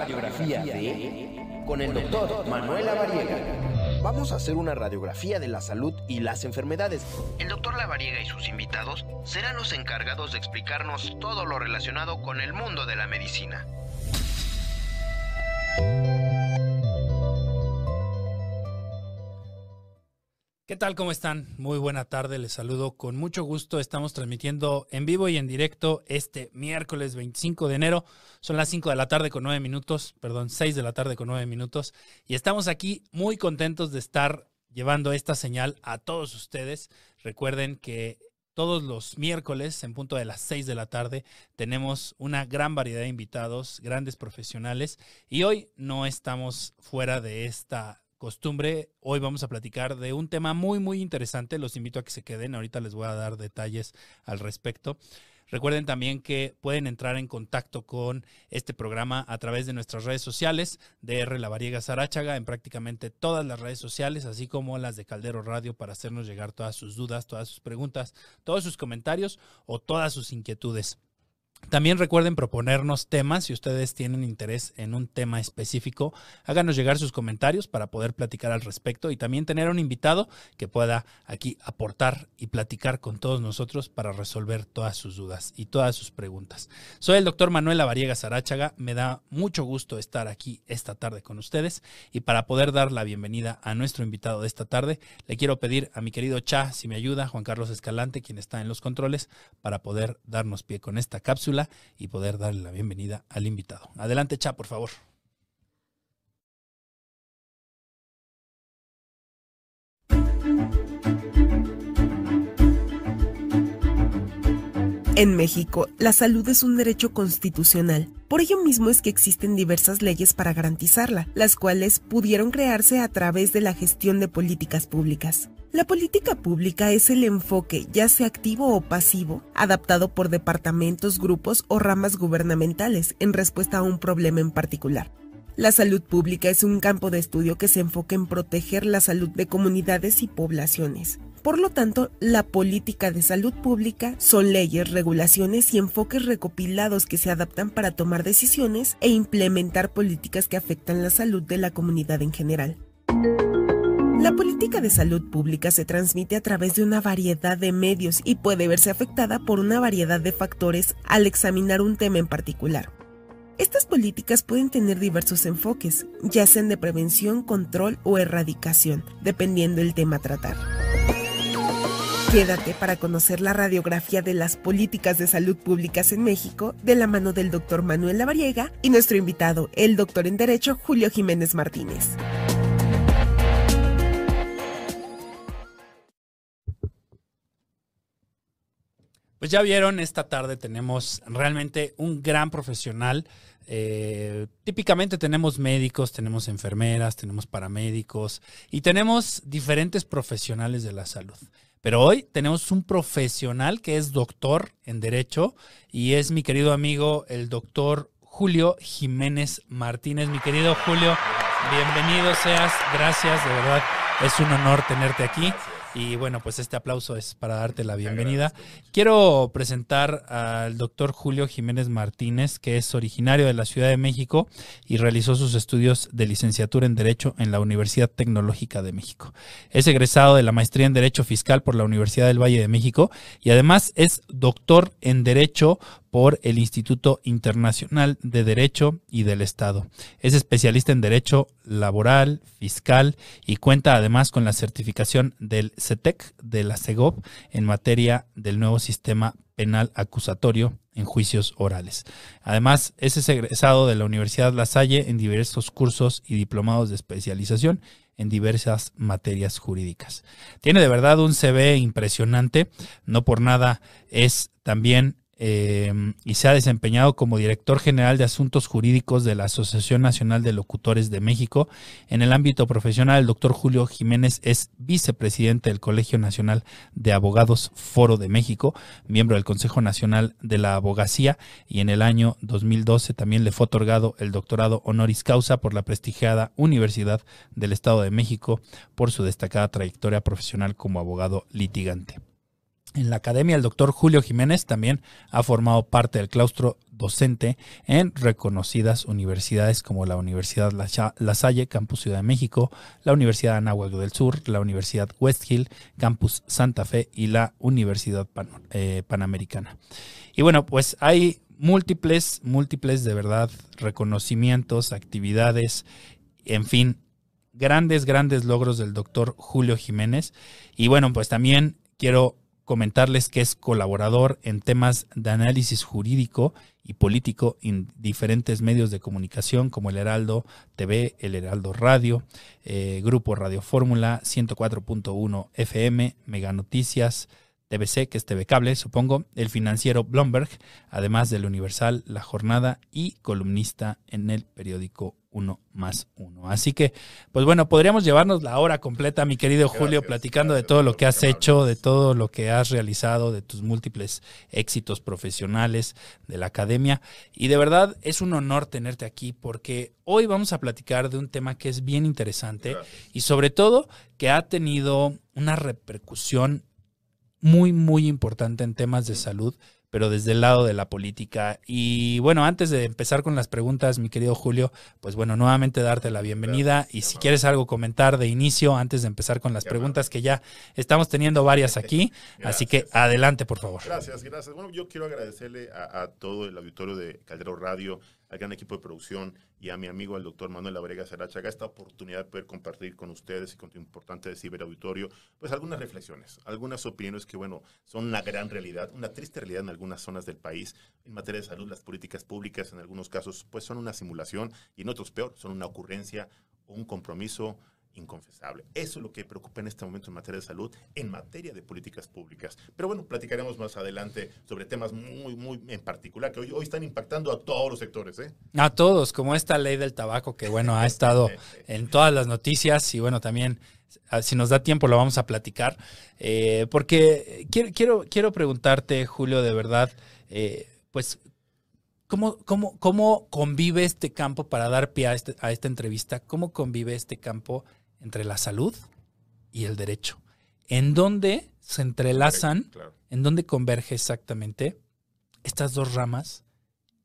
radiografía de con el doctor Manuel Lavariega. Vamos a hacer una radiografía de la salud y las enfermedades. El doctor Lavariega y sus invitados serán los encargados de explicarnos todo lo relacionado con el mundo de la medicina. Tal? ¿Cómo están? Muy buena tarde, les saludo con mucho gusto. Estamos transmitiendo en vivo y en directo este miércoles 25 de enero. Son las 5 de la tarde con 9 minutos, perdón, 6 de la tarde con 9 minutos. Y estamos aquí muy contentos de estar llevando esta señal a todos ustedes. Recuerden que todos los miércoles, en punto de las 6 de la tarde, tenemos una gran variedad de invitados, grandes profesionales. Y hoy no estamos fuera de esta costumbre, hoy vamos a platicar de un tema muy, muy interesante. Los invito a que se queden. Ahorita les voy a dar detalles al respecto. Recuerden también que pueden entrar en contacto con este programa a través de nuestras redes sociales, DR La Variega Sarachaga, en prácticamente todas las redes sociales, así como las de Caldero Radio, para hacernos llegar todas sus dudas, todas sus preguntas, todos sus comentarios o todas sus inquietudes. También recuerden proponernos temas. Si ustedes tienen interés en un tema específico, háganos llegar sus comentarios para poder platicar al respecto y también tener un invitado que pueda aquí aportar y platicar con todos nosotros para resolver todas sus dudas y todas sus preguntas. Soy el doctor Manuel Lavariega Sarachaga. Me da mucho gusto estar aquí esta tarde con ustedes y para poder dar la bienvenida a nuestro invitado de esta tarde, le quiero pedir a mi querido Cha, si me ayuda, Juan Carlos Escalante, quien está en los controles, para poder darnos pie con esta cápsula y poder darle la bienvenida al invitado. Adelante, Cha, por favor. En México, la salud es un derecho constitucional. Por ello mismo es que existen diversas leyes para garantizarla, las cuales pudieron crearse a través de la gestión de políticas públicas. La política pública es el enfoque, ya sea activo o pasivo, adaptado por departamentos, grupos o ramas gubernamentales en respuesta a un problema en particular. La salud pública es un campo de estudio que se enfoca en proteger la salud de comunidades y poblaciones. Por lo tanto, la política de salud pública son leyes, regulaciones y enfoques recopilados que se adaptan para tomar decisiones e implementar políticas que afectan la salud de la comunidad en general. La política de salud pública se transmite a través de una variedad de medios y puede verse afectada por una variedad de factores al examinar un tema en particular. Estas políticas pueden tener diversos enfoques, ya sean de prevención, control o erradicación, dependiendo del tema a tratar. Quédate para conocer la radiografía de las políticas de salud públicas en México de la mano del doctor Manuel Lavariega y nuestro invitado, el doctor en Derecho Julio Jiménez Martínez. Pues ya vieron, esta tarde tenemos realmente un gran profesional. Eh, típicamente tenemos médicos, tenemos enfermeras, tenemos paramédicos y tenemos diferentes profesionales de la salud. Pero hoy tenemos un profesional que es doctor en Derecho y es mi querido amigo, el doctor Julio Jiménez Martínez. Mi querido Julio, bienvenido seas. Gracias, de verdad es un honor tenerte aquí. Y bueno, pues este aplauso es para darte la bienvenida. Quiero presentar al doctor Julio Jiménez Martínez, que es originario de la Ciudad de México y realizó sus estudios de licenciatura en Derecho en la Universidad Tecnológica de México. Es egresado de la maestría en Derecho Fiscal por la Universidad del Valle de México y además es doctor en Derecho por el Instituto Internacional de Derecho y del Estado. Es especialista en Derecho Laboral, Fiscal y cuenta además con la certificación del CETEC e de la CEGOP en materia del nuevo sistema penal acusatorio en juicios orales. Además, es egresado de la Universidad La Salle en diversos cursos y diplomados de especialización en diversas materias jurídicas. Tiene de verdad un CV impresionante, no por nada es también eh, y se ha desempeñado como director general de asuntos jurídicos de la Asociación Nacional de Locutores de México. En el ámbito profesional, el doctor Julio Jiménez es vicepresidente del Colegio Nacional de Abogados Foro de México, miembro del Consejo Nacional de la Abogacía y en el año 2012 también le fue otorgado el doctorado honoris causa por la prestigiada Universidad del Estado de México por su destacada trayectoria profesional como abogado litigante. En la academia, el doctor Julio Jiménez también ha formado parte del claustro docente en reconocidas universidades como la Universidad La Salle, Campus Ciudad de México, la Universidad Anáhuac del Sur, la Universidad West Hill, Campus Santa Fe y la Universidad eh, Panamericana. Y bueno, pues hay múltiples, múltiples de verdad reconocimientos, actividades, en fin, grandes, grandes logros del doctor Julio Jiménez. Y bueno, pues también quiero comentarles que es colaborador en temas de análisis jurídico y político en diferentes medios de comunicación como el Heraldo TV, el Heraldo Radio, eh, Grupo Radio Fórmula 104.1 FM, Mega Noticias, TVC, que es TV Cable, supongo, el financiero Bloomberg, además del Universal, La Jornada y columnista en el periódico Uno más Uno. Así que, pues bueno, podríamos llevarnos la hora completa, mi querido Julio, platicando de todo lo que has hecho, de todo lo que has realizado, de tus múltiples éxitos profesionales de la academia. Y de verdad es un honor tenerte aquí porque hoy vamos a platicar de un tema que es bien interesante y sobre todo que ha tenido una repercusión muy, muy importante en temas de salud, pero desde el lado de la política. Y bueno, antes de empezar con las preguntas, mi querido Julio, pues bueno, nuevamente darte la bienvenida y si quieres algo comentar de inicio, antes de empezar con las preguntas, que ya estamos teniendo varias aquí, así que adelante, por favor. Gracias, gracias. Bueno, yo quiero agradecerle a, a todo el auditorio de Caldero Radio al gran equipo de producción y a mi amigo, el doctor Manuel Abrega Sarachaga, esta oportunidad de poder compartir con ustedes y con tu importante ciberauditorio, pues algunas reflexiones, algunas opiniones que, bueno, son una gran realidad, una triste realidad en algunas zonas del país. En materia de salud, las políticas públicas en algunos casos, pues son una simulación y en otros peor, son una ocurrencia o un compromiso inconfesable. Eso es lo que preocupa en este momento en materia de salud, en materia de políticas públicas. Pero bueno, platicaremos más adelante sobre temas muy, muy en particular que hoy, hoy están impactando a todos los sectores. ¿eh? A todos, como esta ley del tabaco que, bueno, ha estado en todas las noticias y, bueno, también ah, si nos da tiempo lo vamos a platicar. Eh, porque quiero, quiero, quiero preguntarte, Julio, de verdad, eh, pues, ¿Cómo, cómo, ¿Cómo convive este campo para dar pie a, este, a, esta entrevista? ¿Cómo convive este campo entre la salud y el derecho. ¿En dónde se entrelazan, en dónde converge exactamente estas dos ramas?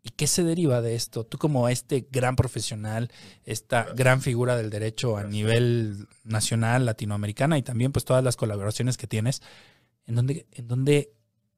¿Y qué se deriva de esto? Tú como este gran profesional, esta gran figura del derecho a nivel nacional, latinoamericana y también pues todas las colaboraciones que tienes, ¿en dónde, en dónde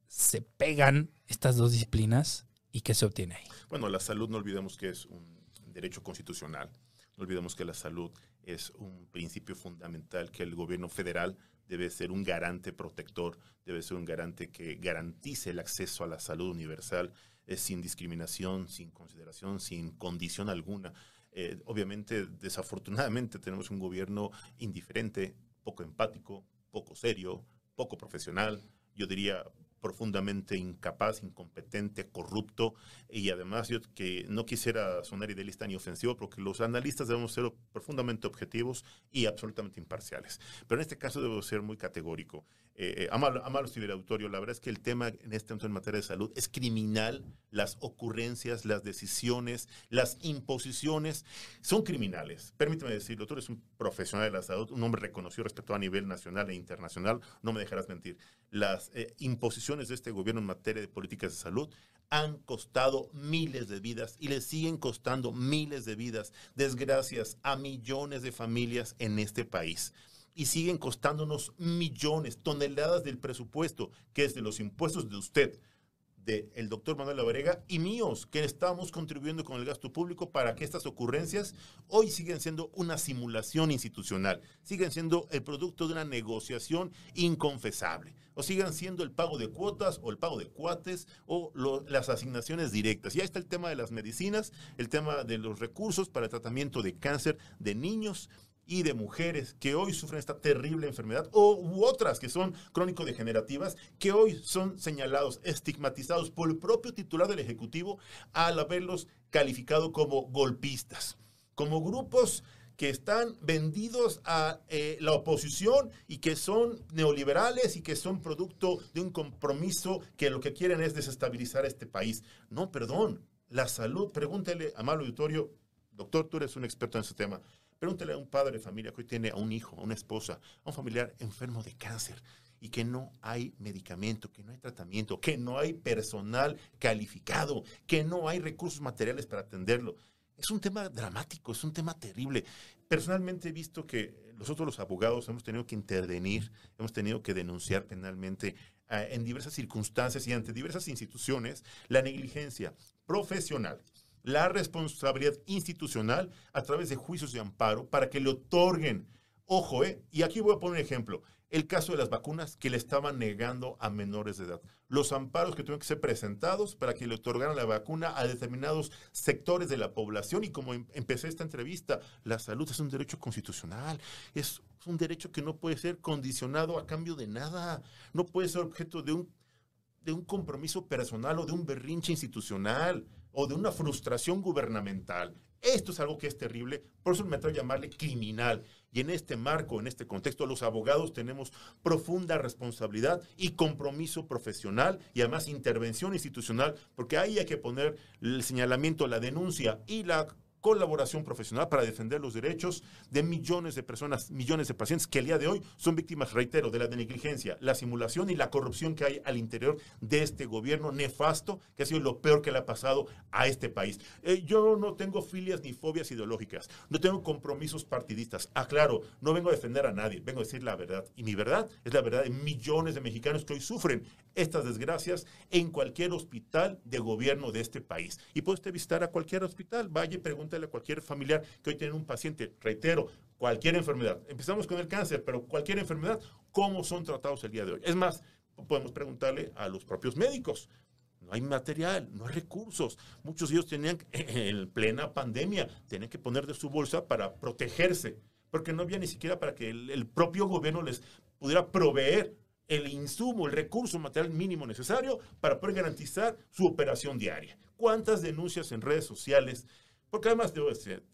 se pegan estas dos disciplinas y qué se obtiene ahí? Bueno, la salud no olvidemos que es un derecho constitucional. No olvidemos que la salud es un principio fundamental que el gobierno federal debe ser un garante protector, debe ser un garante que garantice el acceso a la salud universal sin discriminación, sin consideración, sin condición alguna. Eh, obviamente, desafortunadamente, tenemos un gobierno indiferente, poco empático, poco serio, poco profesional, yo diría profundamente incapaz, incompetente, corrupto y además yo que no quisiera sonar idealista ni ofensivo porque los analistas debemos ser profundamente objetivos y absolutamente imparciales. Pero en este caso debo ser muy categórico. Eh, eh amalo, amalo ciberautorio, la verdad es que el tema en este momento en materia de salud es criminal. Las ocurrencias, las decisiones, las imposiciones son criminales. Permíteme decirlo, tú eres un profesional de la salud, un hombre reconocido, respetado a nivel nacional e internacional, no me dejarás mentir. Las eh, imposiciones de este gobierno en materia de políticas de salud han costado miles de vidas y le siguen costando miles de vidas, desgracias a millones de familias en este país. Y siguen costándonos millones, toneladas del presupuesto, que es de los impuestos de usted, del doctor Manuel Abrega y míos, que estamos contribuyendo con el gasto público para que estas ocurrencias hoy siguen siendo una simulación institucional, siguen siendo el producto de una negociación inconfesable, o sigan siendo el pago de cuotas o el pago de cuates o las asignaciones directas. Y ahí está el tema de las medicinas, el tema de los recursos para el tratamiento de cáncer de niños y de mujeres que hoy sufren esta terrible enfermedad o u otras que son crónico-degenerativas que hoy son señalados, estigmatizados por el propio titular del Ejecutivo al haberlos calificado como golpistas, como grupos que están vendidos a eh, la oposición y que son neoliberales y que son producto de un compromiso que lo que quieren es desestabilizar este país. No, perdón, la salud, pregúntele a Malo Auditorio, doctor, tú eres un experto en ese tema. Pregúntale a un padre de familia que hoy tiene a un hijo, a una esposa, a un familiar enfermo de cáncer y que no hay medicamento, que no hay tratamiento, que no hay personal calificado, que no hay recursos materiales para atenderlo. Es un tema dramático, es un tema terrible. Personalmente he visto que nosotros los abogados hemos tenido que intervenir, hemos tenido que denunciar penalmente eh, en diversas circunstancias y ante diversas instituciones la negligencia profesional, la responsabilidad institucional a través de juicios de amparo para que le otorguen, ojo, eh, y aquí voy a poner un ejemplo, el caso de las vacunas que le estaban negando a menores de edad. Los amparos que tuvieron que ser presentados para que le otorgaran la vacuna a determinados sectores de la población. Y como em, empecé esta entrevista, la salud es un derecho constitucional. Es un derecho que no puede ser condicionado a cambio de nada. No puede ser objeto de un, de un compromiso personal o de un berrinche institucional o de una frustración gubernamental. Esto es algo que es terrible, por eso me atrevo a llamarle criminal. Y en este marco, en este contexto, los abogados tenemos profunda responsabilidad y compromiso profesional y además intervención institucional, porque ahí hay que poner el señalamiento, la denuncia y la colaboración profesional para defender los derechos de millones de personas, millones de pacientes que el día de hoy son víctimas, reitero, de la negligencia, la simulación y la corrupción que hay al interior de este gobierno nefasto, que ha sido lo peor que le ha pasado a este país. Eh, yo no tengo filias ni fobias ideológicas, no tengo compromisos partidistas. Aclaro, no vengo a defender a nadie, vengo a decir la verdad. Y mi verdad es la verdad de millones de mexicanos que hoy sufren estas desgracias en cualquier hospital de gobierno de este país. Y puede usted visitar a cualquier hospital, vaya y pregúntele a cualquier familiar que hoy tiene un paciente, reitero, cualquier enfermedad. Empezamos con el cáncer, pero cualquier enfermedad, ¿cómo son tratados el día de hoy? Es más, podemos preguntarle a los propios médicos. No hay material, no hay recursos. Muchos de ellos tenían, en plena pandemia, tenían que poner de su bolsa para protegerse, porque no había ni siquiera para que el, el propio gobierno les pudiera proveer el insumo, el recurso material mínimo necesario para poder garantizar su operación diaria. ¿Cuántas denuncias en redes sociales? Porque además debo ser,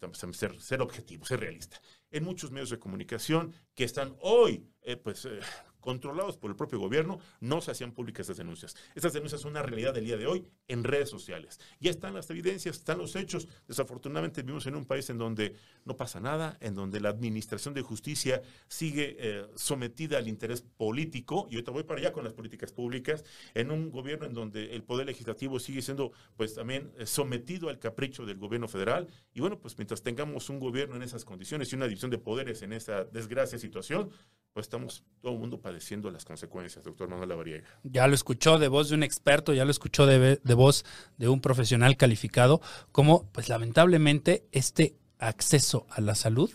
ser, objetivo, ser realista. En muchos medios de comunicación que están hoy, eh, pues, eh, controlados por el propio gobierno, no se hacían públicas esas denuncias. Esas denuncias son una realidad del día de hoy en redes sociales. Ya están las evidencias, están los hechos. Desafortunadamente vivimos en un país en donde no pasa nada, en donde la administración de justicia sigue eh, sometida al interés político, y ahorita voy para allá con las políticas públicas, en un gobierno en donde el poder legislativo sigue siendo pues también eh, sometido al capricho del gobierno federal. Y bueno, pues mientras tengamos un gobierno en esas condiciones y una división de poderes en esa desgracia situación, pues estamos todo el mundo padeciendo las consecuencias, doctor Manuel Lavariega. Ya lo escuchó de voz de un experto, ya lo escuchó de, voz de un profesional calificado, como pues lamentablemente este acceso a la salud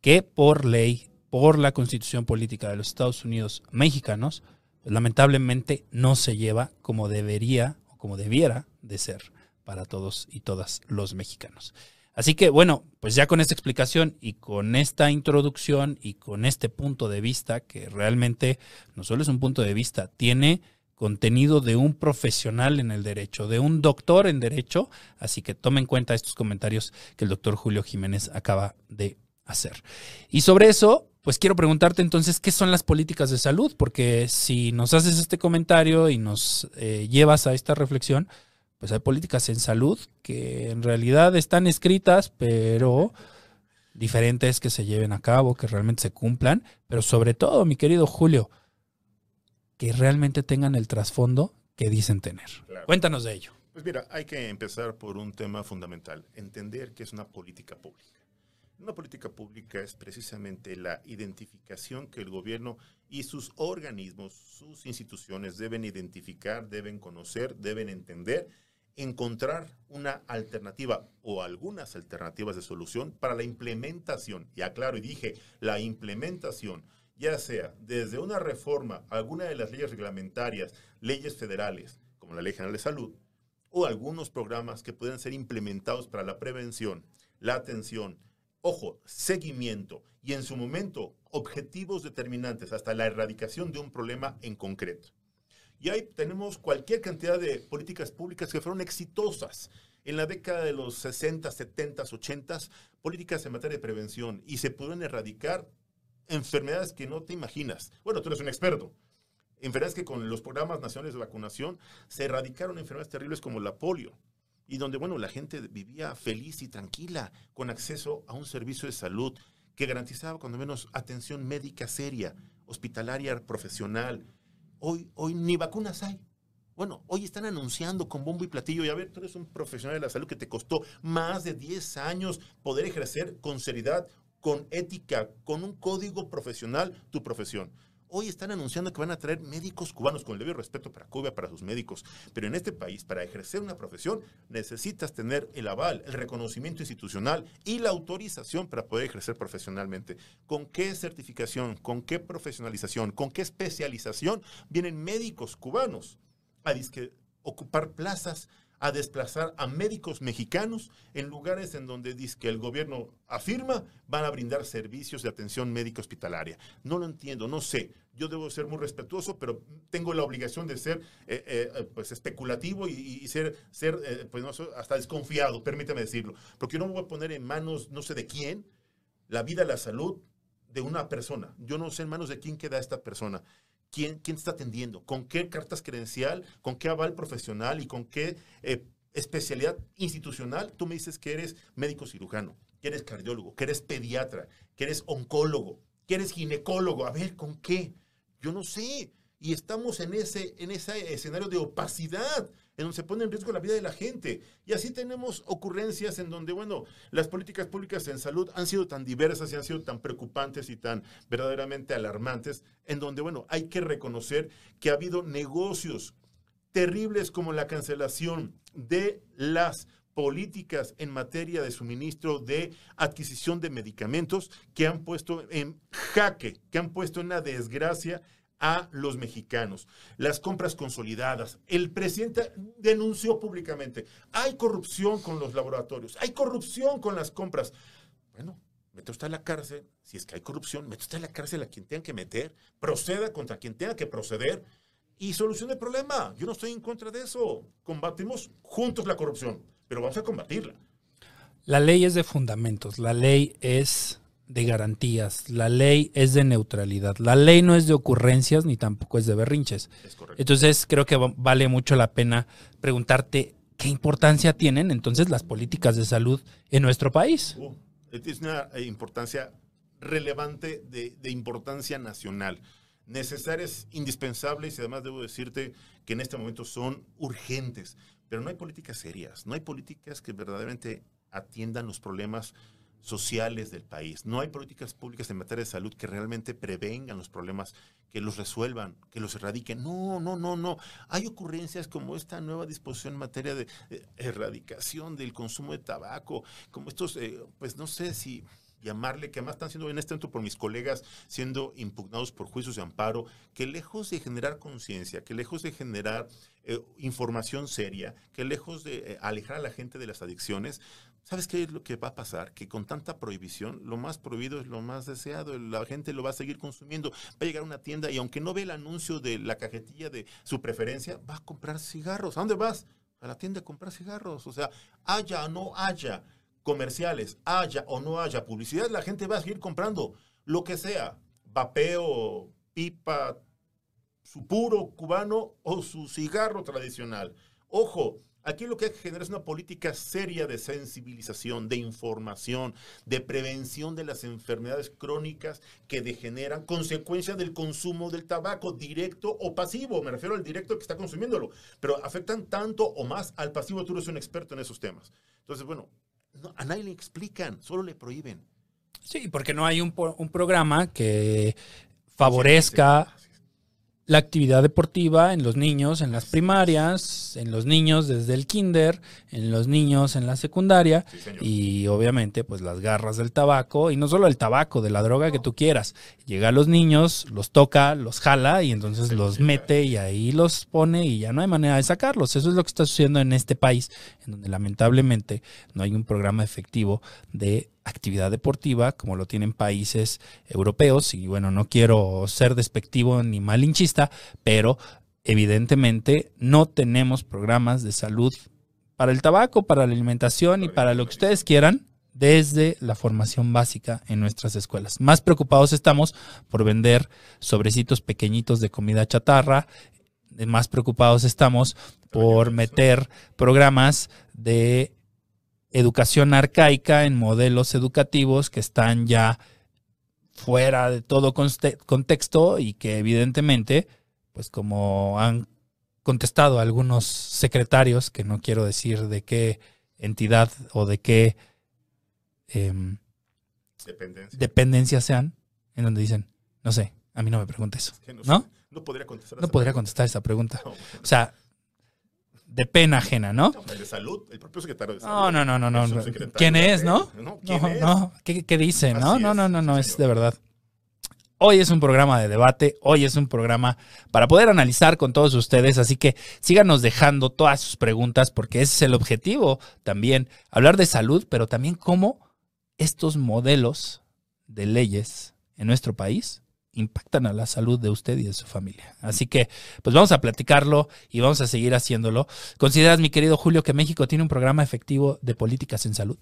que por ley, por la constitución política de los Estados Unidos mexicanos, pues, lamentablemente no se lleva como debería o como debiera de ser para todos y todas los mexicanos. Así que bueno, pues ya con esta explicación y con esta introducción y con este punto de vista, que realmente no solo es un punto de vista, tiene contenido de un profesional en el derecho, de un doctor en derecho, así que tome en cuenta estos comentarios que el doctor Julio Jiménez acaba de hacer. Y sobre eso, pues quiero preguntarte entonces, ¿qué son las políticas de salud? Porque si nos haces este comentario y nos eh, llevas a esta reflexión, pues hay políticas en salud que en realidad están escritas, pero diferentes que se lleven a cabo, que realmente se cumplan, pero sobre todo, mi querido Julio, que realmente tengan el trasfondo que dicen tener. Cuéntanos de ello. Pues mira, hay que empezar por un tema fundamental, entender que es una política pública. Una política pública es precisamente la identificación que el gobierno y sus organismos, sus instituciones deben identificar, deben conocer, deben entender encontrar una alternativa o algunas alternativas de solución para la implementación. Y aclaro y dije, la implementación, ya sea desde una reforma, alguna de las leyes reglamentarias, leyes federales, como la Ley General de Salud, o algunos programas que pueden ser implementados para la prevención, la atención, ojo, seguimiento y en su momento objetivos determinantes hasta la erradicación de un problema en concreto. Y ahí tenemos cualquier cantidad de políticas públicas que fueron exitosas en la década de los 60, 70, 80, políticas en materia de prevención y se pudieron erradicar enfermedades que no te imaginas. Bueno, tú eres un experto. Enfermedades que con los programas nacionales de vacunación se erradicaron enfermedades terribles como la polio y donde, bueno, la gente vivía feliz y tranquila con acceso a un servicio de salud que garantizaba cuando menos atención médica seria. hospitalaria profesional. Hoy, hoy ni vacunas hay. Bueno, hoy están anunciando con bombo y platillo, y a ver, tú eres un profesional de la salud que te costó más de 10 años poder ejercer con seriedad, con ética, con un código profesional tu profesión. Hoy están anunciando que van a traer médicos cubanos, con el debido respeto para Cuba, para sus médicos. Pero en este país, para ejercer una profesión, necesitas tener el aval, el reconocimiento institucional y la autorización para poder ejercer profesionalmente. ¿Con qué certificación, con qué profesionalización, con qué especialización vienen médicos cubanos a ocupar plazas a desplazar a médicos mexicanos en lugares en donde dice que el gobierno afirma van a brindar servicios de atención médica hospitalaria. No lo entiendo, no sé. Yo debo ser muy respetuoso, pero tengo la obligación de ser eh, eh, pues especulativo y, ser, ser eh, pues hasta desconfiado, permítame decirlo. Porque yo no me voy a poner en manos no sé de quién la vida, la salud de una persona. Yo no sé en manos de quién queda esta persona. ¿Quién, quién está atendiendo? ¿Con qué cartas credencial? ¿Con qué aval profesional? ¿Y con qué eh, especialidad institucional? Tú me dices que eres médico cirujano, que eres cardiólogo, que eres pediatra, que eres oncólogo, que eres ginecólogo. A ver, ¿con qué? Yo no sé. Y estamos en ese, en ese escenario de opacidad en donde se pone en riesgo la vida de la gente. Y así tenemos ocurrencias en donde, bueno, las políticas públicas en salud han sido tan diversas y han sido tan preocupantes y tan verdaderamente alarmantes, en donde, bueno, hay que reconocer que ha habido negocios terribles como la cancelación de las políticas en materia de suministro de adquisición de medicamentos que han puesto en jaque, que han puesto en una desgracia a los mexicanos. Las compras consolidadas. El presidente denunció públicamente, hay corrupción con los laboratorios, hay corrupción con las compras. Bueno, mete usted a la cárcel, si es que hay corrupción, mete usted a la cárcel a quien tenga que meter, proceda contra quien tenga que proceder y solucione el problema. Yo no estoy en contra de eso. Combatimos juntos la corrupción, pero vamos a combatirla. La ley es de fundamentos, la ley es de garantías, la ley es de neutralidad, la ley no es de ocurrencias ni tampoco es de berrinches. entonces creo que vale mucho la pena preguntarte qué importancia tienen entonces las políticas de salud en nuestro país. Uh, es una eh, importancia relevante de, de importancia nacional necesarias, indispensables y además debo decirte que en este momento son urgentes. Pero no hay políticas serias, no hay políticas que verdaderamente atiendan los problemas sociales del país. No hay políticas públicas en materia de salud que realmente prevengan los problemas, que los resuelvan, que los erradiquen. No, no, no, no. Hay ocurrencias como esta nueva disposición en materia de erradicación del consumo de tabaco, como estos, eh, pues no sé si llamarle, que además están siendo en este momento por mis colegas siendo impugnados por juicios de amparo, que lejos de generar conciencia, que lejos de generar eh, información seria, que lejos de eh, alejar a la gente de las adicciones, ¿Sabes qué es lo que va a pasar? Que con tanta prohibición, lo más prohibido es lo más deseado. La gente lo va a seguir consumiendo. Va a llegar a una tienda y aunque no ve el anuncio de la cajetilla de su preferencia, va a comprar cigarros. ¿A dónde vas? A la tienda a comprar cigarros. O sea, haya o no haya comerciales, haya o no haya publicidad, la gente va a seguir comprando lo que sea. Vapeo, pipa, su puro cubano o su cigarro tradicional. Ojo, Aquí lo que hay que generar es una política seria de sensibilización, de información, de prevención de las enfermedades crónicas que degeneran consecuencia del consumo del tabaco, directo o pasivo. Me refiero al directo que está consumiéndolo, pero afectan tanto o más al pasivo. Tú eres un experto en esos temas. Entonces, bueno, a nadie le explican, solo le prohíben. Sí, porque no hay un, un programa que favorezca la actividad deportiva en los niños, en las primarias, en los niños desde el kinder, en los niños en la secundaria y obviamente pues las garras del tabaco y no solo el tabaco, de la droga que tú quieras. Llega a los niños, los toca, los jala y entonces los mete y ahí los pone y ya no hay manera de sacarlos. Eso es lo que está sucediendo en este país, en donde lamentablemente no hay un programa efectivo de actividad deportiva como lo tienen países europeos. Y bueno, no quiero ser despectivo ni malinchista, pero evidentemente no tenemos programas de salud para el tabaco, para la alimentación y para lo que ustedes quieran desde la formación básica en nuestras escuelas. Más preocupados estamos por vender sobrecitos pequeñitos de comida chatarra, más preocupados estamos por meter programas de educación arcaica en modelos educativos que están ya fuera de todo contexto y que evidentemente, pues como han contestado algunos secretarios, que no quiero decir de qué entidad o de qué em, dependencia. sean, en donde dicen, no sé, a mí no me preguntes. no, ¿no? podría contestar. No podría contestar esa pregunta. O sea, de pena ajena, ¿no? de salud, el propio secretario de salud. No, no, no, no. no. ¿Quién es, no? No, no, ¿Qué, ¿Qué, dice? no, no, no, no, no, es de verdad. Hoy es un programa de debate, hoy es un programa para poder analizar con todos ustedes, así que síganos dejando todas sus preguntas porque ese es el objetivo también, hablar de salud, pero también cómo estos modelos de leyes en nuestro país impactan a la salud de usted y de su familia. Así que, pues vamos a platicarlo y vamos a seguir haciéndolo. ¿Consideras, mi querido Julio, que México tiene un programa efectivo de políticas en salud?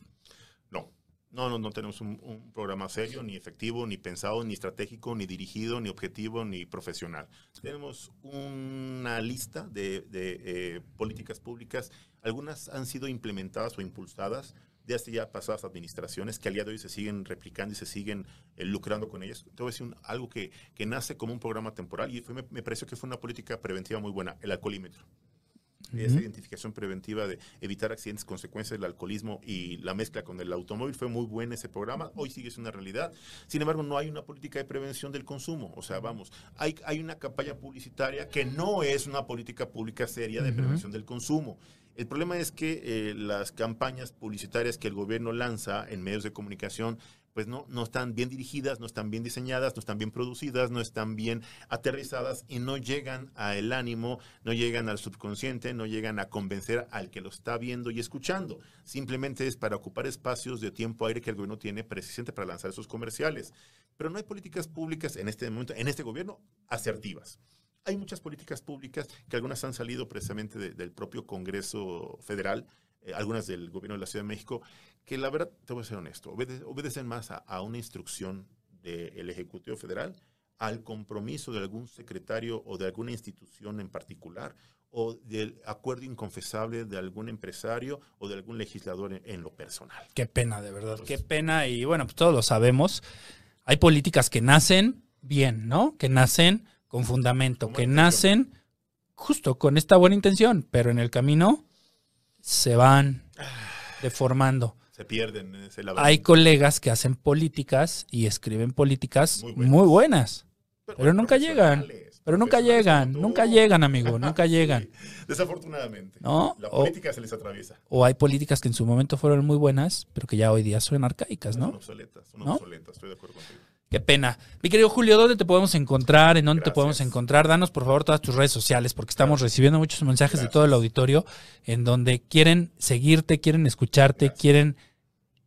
No, no, no tenemos un, programa serio, ni efectivo, ni pensado, ni estratégico, ni dirigido, ni objetivo, ni profesional. Tenemos una lista de, eh, políticas públicas. Algunas han sido implementadas o impulsadas de hasta ya pasadas administraciones que al día de hoy se siguen replicando y se siguen eh, lucrando con ellas. A decir algo que, que, nace como un programa temporal y me, me pareció que fue una política preventiva muy buena, el alcoholímetro esa identificación preventiva de evitar accidentes, consecuencias del alcoholismo y la mezcla con el automóvil fue muy buena ese programa. Hoy sigue siendo una realidad. Sin embargo, no hay una política de prevención del consumo. O sea, vamos, hay, hay una campaña publicitaria que no es una política pública seria de prevención del consumo. El problema es que eh, las campañas publicitarias que el gobierno lanza en medios de comunicación pues no, no están bien dirigidas, no están bien diseñadas, no están bien producidas, no están bien aterrizadas y no llegan al ánimo, no llegan al subconsciente, no llegan a convencer al que lo está viendo y escuchando. Simplemente es para ocupar espacios de tiempo aire que el gobierno tiene precisamente para lanzar esos comerciales. Pero no hay políticas públicas en este momento, en este gobierno, asertivas. Hay muchas políticas públicas que algunas han salido precisamente del propio Congreso Federal, eh, algunas del gobierno de la Ciudad de México, que la verdad, te voy a ser honesto, obedecen más a, una instrucción del Ejecutivo Federal, al compromiso de algún secretario o de alguna institución en particular, o del acuerdo inconfesable de algún empresario o de algún legislador en, lo personal. Qué pena, de verdad, qué pena. Y bueno, pues todos lo sabemos. Hay políticas que nacen bien, ¿no? Que nacen con fundamento, que nacen justo con esta buena intención, pero en el camino se van deformando. Se pierden. Hay colegas que hacen políticas y escriben políticas muy buenas, pero, nunca llegan. Pero nunca llegan, nunca llegan, amigo, nunca llegan. Desafortunadamente. ¿No? La política se les atraviesa. O hay políticas que en su momento fueron muy buenas, pero que ya hoy día son arcaicas, ¿no? Son obsoletas, son obsoletas, estoy de acuerdo contigo. Qué pena. Mi querido Julio, ¿dónde te podemos encontrar? ¿En dónde te podemos encontrar? Danos por favor todas tus redes sociales porque estamos recibiendo muchos mensajes de todo el auditorio en donde quieren seguirte, quieren escucharte, quieren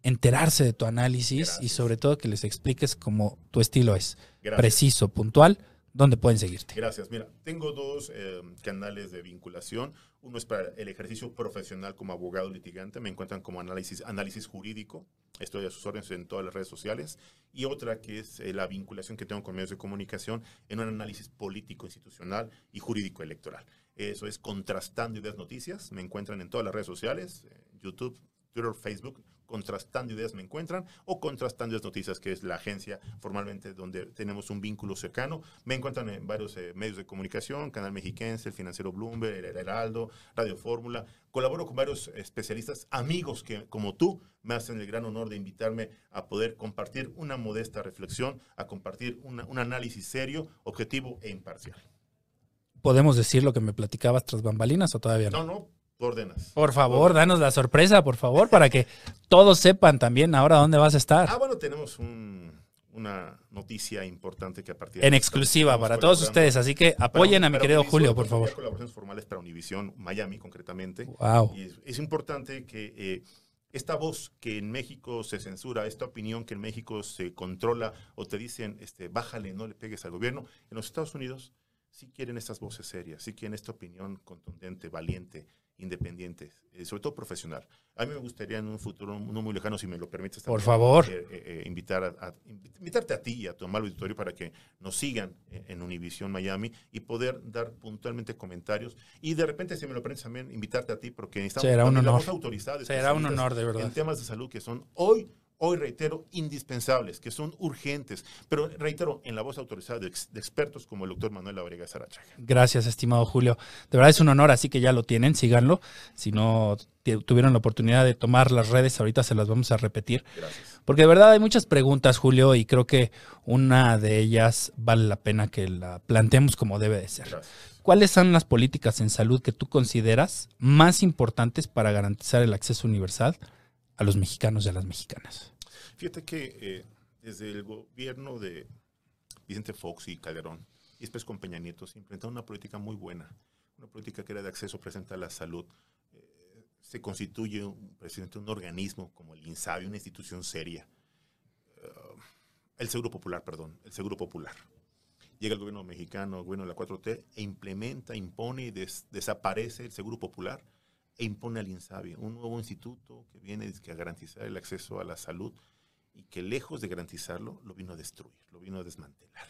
enterarse de tu análisis y sobre todo que les expliques cómo tu estilo es preciso, puntual. ¿Dónde pueden seguirte? Gracias. Mira, tengo dos eh, canales de vinculación. Uno es para el ejercicio profesional como abogado litigante. Me encuentran como análisis, análisis jurídico. Estoy a sus órdenes en todas las redes sociales. Y otra que es eh, la vinculación que tengo con medios de comunicación en un análisis político, institucional y jurídico electoral. Eso es Contrastando Ideas Noticias. Me encuentran en todas las redes sociales, eh, YouTube, Twitter, Facebook Contrastando Ideas me encuentran o Contrastando Ideas Noticias, que es la agencia formalmente donde tenemos un vínculo cercano. Me encuentran en varios eh, medios de comunicación, Canal Mexiquense, el Financiero Bloomberg, el Heraldo, Radio Fórmula. Colaboro con varios especialistas, amigos que como tú me hacen el gran honor de invitarme a poder compartir una modesta reflexión, a compartir un análisis serio, objetivo e imparcial. ¿Podemos decir lo que me platicabas tras bambalinas o todavía no? No, no, Por favor, danos la sorpresa, por favor, para que todos sepan también ahora dónde vas a estar. Ah, bueno, tenemos una noticia importante que a partir En exclusiva para todos ustedes, así que apoyen a mi querido Julio, por favor. Colaboraciones formales para Univision Miami, concretamente. Wow. Y es, importante que eh, esta voz que en México se censura, esta opinión que en México se controla o te dicen, este, bájale, no le pegues al gobierno, en los Estados Unidos sí quieren estas voces serias, sí quieren esta opinión contundente, valiente, independientes, eh, sobre todo profesional. A mí me gustaría en un futuro no muy lejano, si me lo permites, por favor, eh, eh, invitar a, invitarte a ti y a tu amable auditorio para que nos sigan en Univision Miami y poder dar puntualmente comentarios y de repente, si me lo permites también, invitarte a ti porque necesitamos Será un honor. autorizada. Será un honor, de verdad. En temas de salud que son hoy hoy reitero, indispensables, que son urgentes, pero reitero, en la voz autorizada de, ex- de expertos como el doctor Manuel Abrega Sarachaga. Gracias, estimado Julio. De verdad es un honor, así que ya lo tienen, síganlo. Si no tuvieron la oportunidad de tomar las redes, ahorita se las vamos a repetir. Gracias. Porque de verdad hay muchas preguntas, Julio, y creo que una de ellas vale la pena que la planteemos como debe de ser. Gracias. ¿Cuáles son las políticas en salud que tú consideras más importantes para garantizar el acceso universal a los mexicanos y a las mexicanas? Fíjate que eh, desde el gobierno de Vicente Fox y Calderón, y después con Peña Nieto, se implementaron una política muy buena, una política que era de acceso presente a la salud. Eh, se constituye un, presidente un organismo como el INSABI, una institución seria. Eh, el Seguro Popular, perdón, el Seguro Popular. Llega el gobierno mexicano, el la 4T, e implementa, impone y des- desaparece el Seguro Popular e impone al INSABI, un nuevo instituto que viene a garantizar el acceso a la salud y que lejos de garantizarlo, lo vino a destruir, lo vino a desmantelar.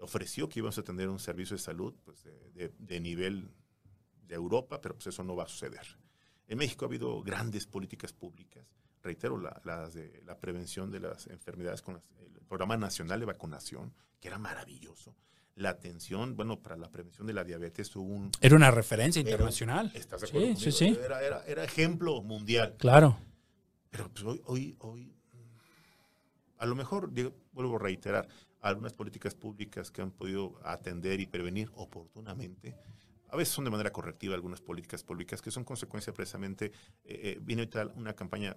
Ofreció que íbamos a tener un servicio de salud pues, de, de- de nivel de Europa, pero pues eso no va a suceder. En México ha habido grandes políticas públicas, reitero, la, las de la prevención de las enfermedades con las- el programa nacional de vacunación, que era maravilloso. La atención, bueno, para la prevención de la diabetes hubo un... Era una referencia internacional. ¿Estás de acuerdo Sí, sí, conmigo? sí. Era, era- era ejemplo mundial. Claro. Pero pues hoy, hoy, hoy, a lo mejor, digo, vuelvo a reiterar, algunas políticas públicas que han podido atender y prevenir oportunamente, a veces son de manera correctiva algunas políticas públicas que son consecuencia precisamente, eh, eh, viene una campaña,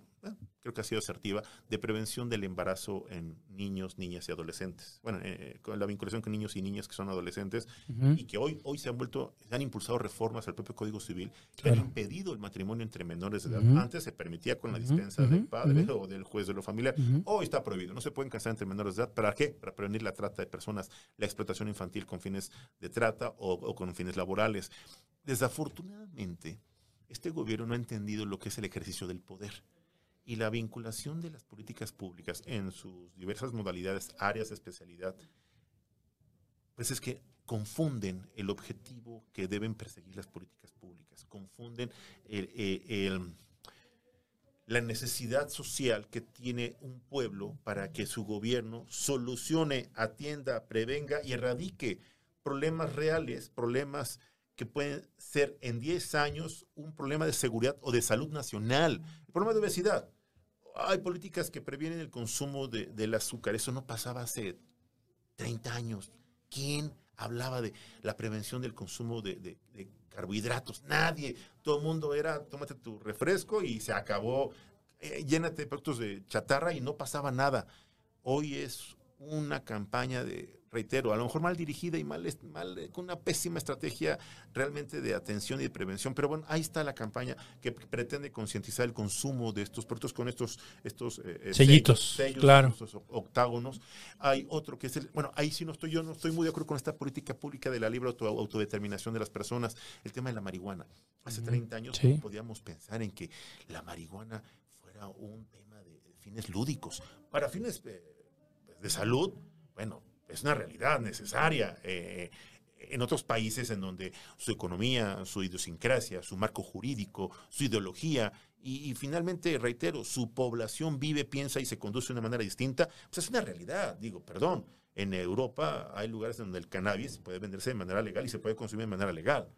creo que ha sido asertiva, de prevención del embarazo en niños, niñas y adolescentes. Bueno, eh, con la vinculación con niños y niñas que son adolescentes y que hoy, hoy se han vuelto, se han impulsado reformas al propio Código Civil que han impedido el matrimonio entre menores de edad. Antes se permitía con la dispensa del padre o del juez de lo familiar. Hoy está prohibido. No se pueden casar entre menores de edad. ¿Para qué? Para prevenir la trata de personas, la explotación infantil con fines de trata o, o con fines laborales. Desafortunadamente, este gobierno no ha entendido lo que es el ejercicio del poder y la vinculación de las políticas públicas en sus diversas modalidades, áreas de especialidad, pues es que confunden el objetivo que deben perseguir las políticas públicas, confunden el- la necesidad social que tiene un pueblo para que su gobierno solucione, atienda, prevenga y erradique problemas reales, problemas que pueden ser en 10 años un problema de seguridad o de salud nacional, el problema de obesidad. Hay políticas que previenen el consumo de- del azúcar, eso no pasaba hace 30 años. ¿Quién hablaba de la prevención del consumo de, de- carbohidratos? Nadie. Todo el mundo era, tómate tu refresco y se acabó. Eh, llénate de productos de chatarra y no pasaba nada. Hoy es una campaña de, reitero, a lo mejor mal dirigida y mal, mal eh, con una pésima estrategia realmente de atención y de prevención. Pero bueno, ahí está la campaña que pretende concientizar el consumo de estos productos con estos, estos eh, eh, Sellitos, claro. estos octágonos. Hay otro que es el, bueno, ahí sí no estoy, yo no estoy muy de acuerdo con esta política pública de la libre auto- autodeterminación de las personas, el tema de la marihuana. Hace 30 años Sí. no podíamos pensar en que la marihuana fuera un tema de fines lúdicos. Para fines de salud, bueno, es una realidad necesaria. eh, en otros países en donde su economía, su idiosincrasia, su marco jurídico, su ideología y, y finalmente, reitero, su población vive, piensa y se conduce de una manera distinta, pues es una realidad. Digo, perdón, en Europa hay lugares donde el cannabis puede venderse de manera legal y se puede consumir de manera legal.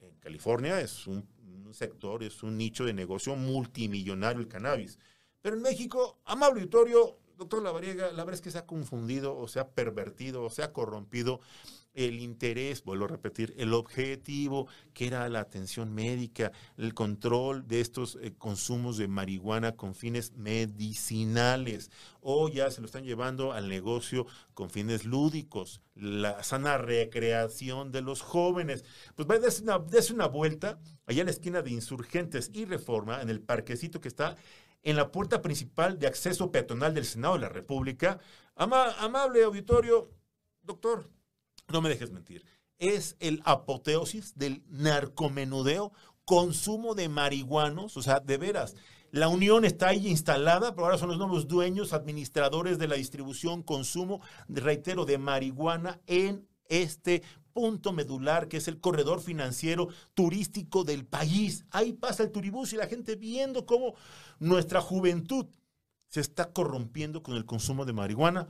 En California es un, un sector, es un nicho de negocio multimillonario el cannabis. Pero en México, amable auditorio, doctor Lavariega, la verdad es que se ha confundido o se ha pervertido o se ha corrompido el interés, vuelvo a repetir, el objetivo que era la atención médica, el control de estos eh, consumos de marihuana con fines medicinales, o ya se lo están llevando al negocio con fines lúdicos, la sana recreación de los jóvenes. Pues va, dése una, una vuelta allá en la esquina de Insurgentes y Reforma, en el parquecito que está en la puerta principal de acceso peatonal del Senado de la República. Ama- amable auditorio, doctor, no me dejes mentir, es el apoteosis del narcomenudeo, consumo de marihuanos, o sea, de veras. La unión está ahí instalada, pero ahora son los nuevos dueños, administradores de la distribución, consumo, reitero, de marihuana en este punto medular que es el corredor financiero turístico del país. Ahí pasa el turibús y la gente viendo cómo nuestra juventud se está corrompiendo con el consumo de marihuana,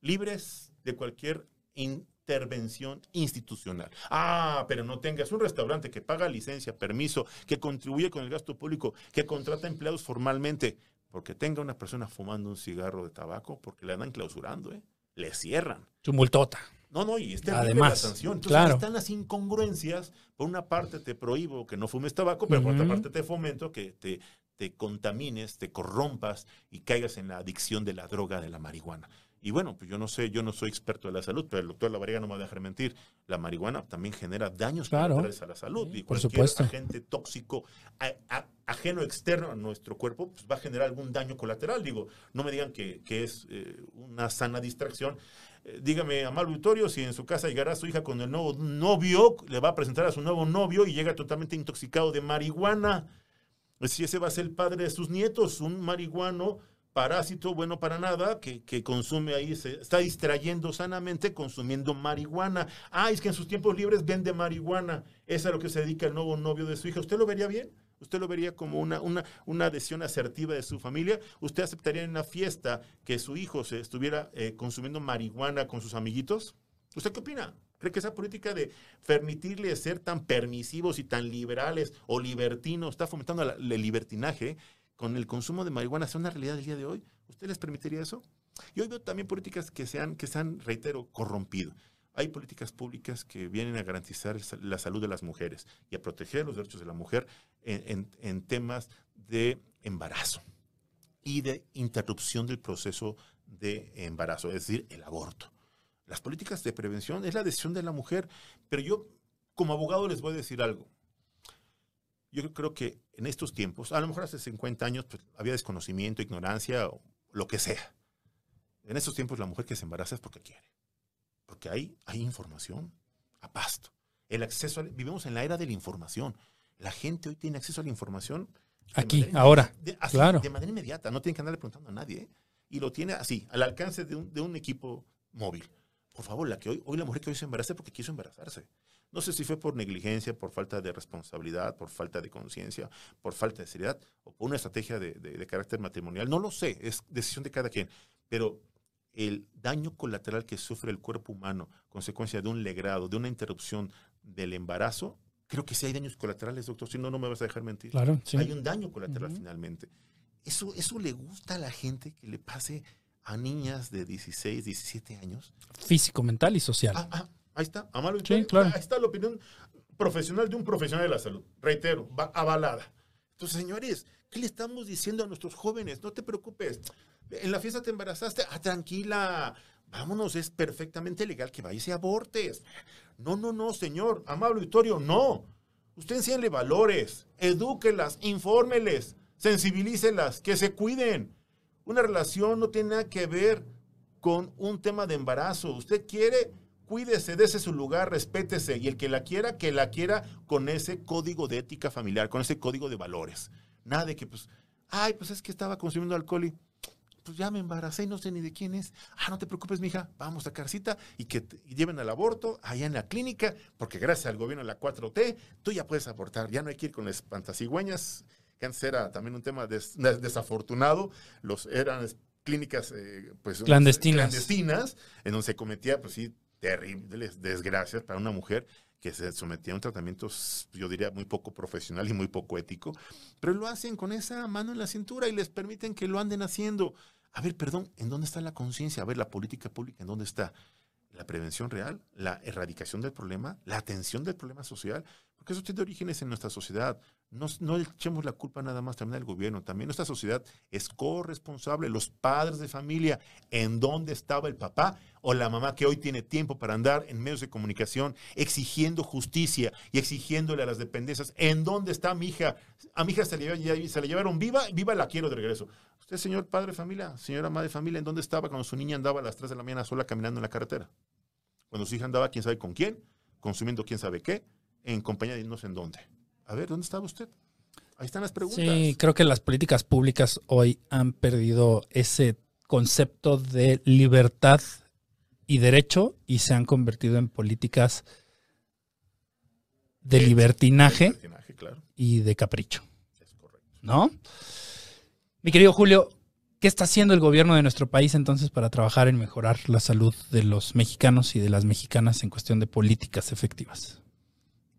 libres de cualquier intervención institucional. Ah, pero no tengas un restaurante que paga licencia, permiso, que contribuye con el gasto público, que contrata empleados formalmente, porque tenga una persona fumando un cigarro de tabaco, porque le andan clausurando, ¿eh? le cierran. Su multota. No, no, y este Además, la sanción. Entonces claro. están las incongruencias. Por una parte te prohíbo que no fumes tabaco, pero por otra parte te fomento que te, te contamines, te corrompas y caigas en la adicción de la droga de la marihuana. Y bueno, pues yo no sé, yo no soy experto de la salud, pero el doctor Lavariega no me va a dejar mentir. La marihuana también genera daños Claro. colaterales a la salud. Y por cualquier supuesto. agente tóxico a- a- ajeno externo a nuestro cuerpo pues va a generar algún daño colateral. Digo, no me digan que, que es eh, una sana distracción. Eh, dígame, Amal Vitorio, si en su casa llegará su hija con el nuevo novio, le va a presentar a su nuevo novio y llega totalmente intoxicado de marihuana. Si ese va a ser el padre de sus nietos, un marihuano parásito bueno para nada, que, consume ahí, se está distrayendo sanamente consumiendo marihuana. Ah, es que en sus tiempos libres vende marihuana. Es a lo que se dedica el nuevo novio de su hija. ¿Usted lo vería bien? ¿Usted lo vería como una, una, adhesión asertiva de su familia? ¿Usted aceptaría en una fiesta que su hijo se estuviera eh, consumiendo marihuana con sus amiguitos? ¿Usted qué opina? ¿Cree que esa política de permitirle ser tan permisivos y tan liberales o libertinos está fomentando el libertinaje con el consumo de marihuana sea una realidad del día de hoy? ¿Usted les permitiría eso? Y hoy veo también políticas que se han, que se han, reitero, corrompido. Hay políticas públicas que vienen a garantizar la salud de las mujeres y a proteger los derechos de la mujer en, temas de embarazo y de interrupción del proceso de embarazo, es decir, el aborto. Las políticas de prevención es la decisión de la mujer, pero yo como abogado les voy a decir algo. Yo creo que en estos tiempos, a lo mejor hace 50 años pues, había desconocimiento, ignorancia lo que sea. En estos tiempos la mujer que se embaraza es porque quiere, porque hay, hay información a pasto. El acceso, al- vivimos en la era de la información. La gente hoy tiene acceso a la información. Aquí, ahora, de- así, claro. de manera inmediata, no tiene que andarle preguntando a nadie. ¿eh? Y lo tiene así, al alcance de un, de un equipo móvil. Por favor, la que hoy, hoy la mujer que hoy se embaraza porque quiso embarazarse. No sé si fue por negligencia, por falta de responsabilidad, por falta de conciencia, por falta de seriedad o por una estrategia de, de- de carácter matrimonial. No lo sé, es decisión de cada quien. Pero el daño colateral que sufre el cuerpo humano, consecuencia de un legrado, de una interrupción del embarazo, creo que sí hay daños colaterales, doctor. Si no, no me vas a dejar mentir. Claro, sí. Hay un daño colateral finalmente. Eso, eso le gusta a la gente que le pase a niñas de 16, 17 años. Físico, mental y social. Ah, ah, ahí está. Sí, claro. Ahí está la opinión profesional de un profesional de la salud. Reitero, va avalada. Entonces, señores, ¿qué le estamos diciendo a nuestros jóvenes? No te preocupes. En la fiesta te embarazaste. Ah, tranquila. Vámonos, es perfectamente legal que vayas y abortes. No, no, no, señor. Amable Victorio, no. Usted enséñale valores, edúquelas, infórmeles, sensibilícelas, que se cuiden. Una relación no tiene nada que ver con un tema de embarazo. Usted quiere, cuídese, dése su lugar, respétese. Y el que la quiera, que la quiera con ese código de ética familiar, con ese código de valores. Nada de que, pues, ay, pues es que estaba consumiendo alcohol y pues ya me embaracé y no sé ni de quién es. Ah, no te preocupes, mija, vamos a sacar cita y que te lleven al aborto allá en la clínica, porque gracias al gobierno de la 4T, tú ya puedes abortar. Ya no hay que ir con las fantasígüeñas, que antes era también un tema des- des- desafortunado. Los eran clínicas eh, pues, Clandestinas. clandestinas, en donde se cometía, pues sí, terribles desgracias para una mujer que se sometía a un tratamiento, yo diría, muy poco profesional y muy poco ético, pero lo hacen con esa mano en la cintura y les permiten que lo anden haciendo. A ver, perdón, ¿en dónde está la conciencia? A ver, la política pública, ¿en dónde está? La prevención real, la erradicación del problema, la atención del problema social, porque eso tiene orígenes en nuestra sociedad. No, no echemos la culpa nada más también al gobierno, también nuestra sociedad es corresponsable, los padres de familia, en dónde estaba el papá o la mamá que hoy tiene tiempo para andar en medios de comunicación exigiendo justicia y exigiéndole a las dependencias, ¿en dónde está mi hija? A mi hija se le, lle- se le llevaron viva, viva la quiero de regreso. Usted, señor padre de familia, señora madre de familia, ¿en dónde estaba cuando su niña andaba a las 3 de la mañana sola caminando en la carretera? Cuando su hija andaba quién sabe con quién, consumiendo quién sabe qué, en compañía de no sé en dónde. A ver, ¿dónde estaba usted? Ahí están las preguntas. Sí, creo que las políticas públicas hoy han perdido ese concepto de libertad y derecho y se han convertido en políticas de libertinaje Libertinaje, claro, y de capricho, es correcto. ¿no? Mi querido Julio, ¿Qué está haciendo el gobierno de nuestro país entonces para trabajar en mejorar la salud de los mexicanos y de las mexicanas en cuestión de políticas efectivas?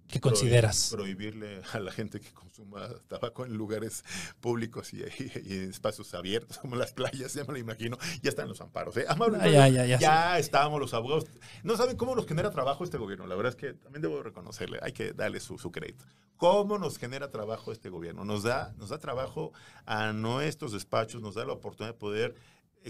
¿Qué consideras? Prohibirle a la gente que consuma tabaco en lugares públicos y, en espacios abiertos, como las playas, ya me lo imagino. Ya están los amparos. ¿eh? Ah, ya, ya, ya, ya estamos los abogados. No saben cómo nos genera trabajo este gobierno. La verdad es que también debo reconocerle, hay que darle su, su crédito. ¿Cómo nos genera trabajo este gobierno? Nos da, nos da trabajo a nuestros despachos, nos da la oportunidad de poder